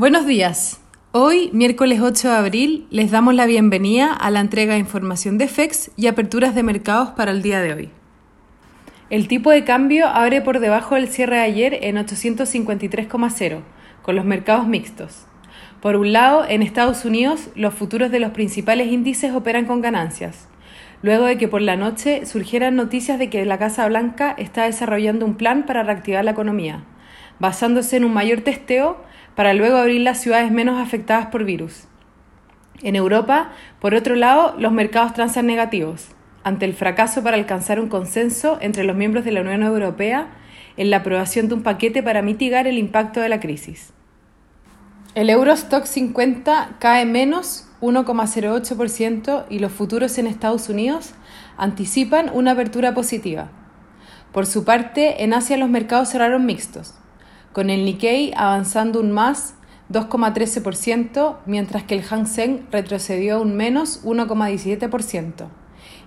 Buenos días. Hoy, miércoles 8 de abril, les damos la bienvenida a la entrega de información de FEX y aperturas de mercados para el día de hoy. El tipo de cambio abre por debajo del cierre de ayer en 853,0, con los mercados mixtos. Por un lado, en Estados Unidos, los futuros de los principales índices operan con ganancias, luego de que por la noche surgieran noticias de que la Casa Blanca está desarrollando un plan para reactivar la economía, basándose en un mayor testeo para luego abrir las ciudades menos afectadas por virus. En Europa, por otro lado, los mercados transan negativos, ante el fracaso para alcanzar un consenso entre los miembros de la Unión Europea en la aprobación de un paquete para mitigar el impacto de la crisis. El Eurostock 50 cae menos 1,08% y los futuros en Estados Unidos anticipan una apertura positiva. Por su parte, en Asia los mercados cerraron mixtos con el Nikkei avanzando un más 2,13%, mientras que el Hang Seng retrocedió un menos 1,17%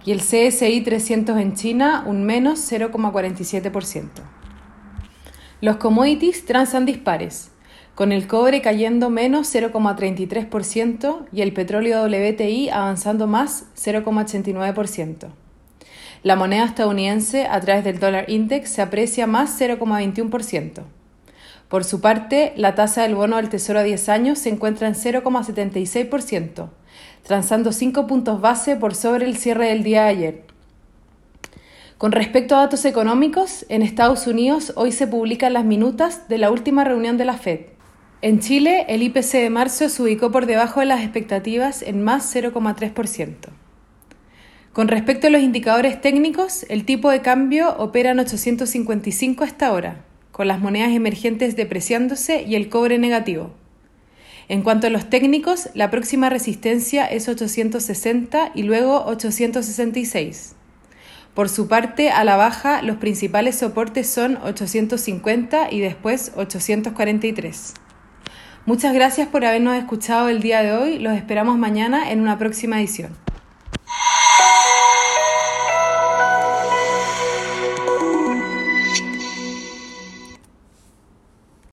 y el CSI 300 en China un menos 0,47%. Los commodities transan dispares, con el cobre cayendo menos 0,33% y el petróleo WTI avanzando más 0,89%. La moneda estadounidense a través del dólar index se aprecia más 0,21%. Por su parte, la tasa del bono del Tesoro a 10 años se encuentra en 0,76%, transando 5 puntos base por sobre el cierre del día de ayer. Con respecto a datos económicos, en Estados Unidos hoy se publican las minutas de la última reunión de la Fed. En Chile, el IPC de marzo se ubicó por debajo de las expectativas en más 0,3%. Con respecto a los indicadores técnicos, el tipo de cambio opera en 855 hasta ahora con las monedas emergentes depreciándose y el cobre negativo. En cuanto a los técnicos, la próxima resistencia es 860 y luego 866. Por su parte, a la baja, los principales soportes son 850 y después 843. Muchas gracias por habernos escuchado el día de hoy. Los esperamos mañana en una próxima edición.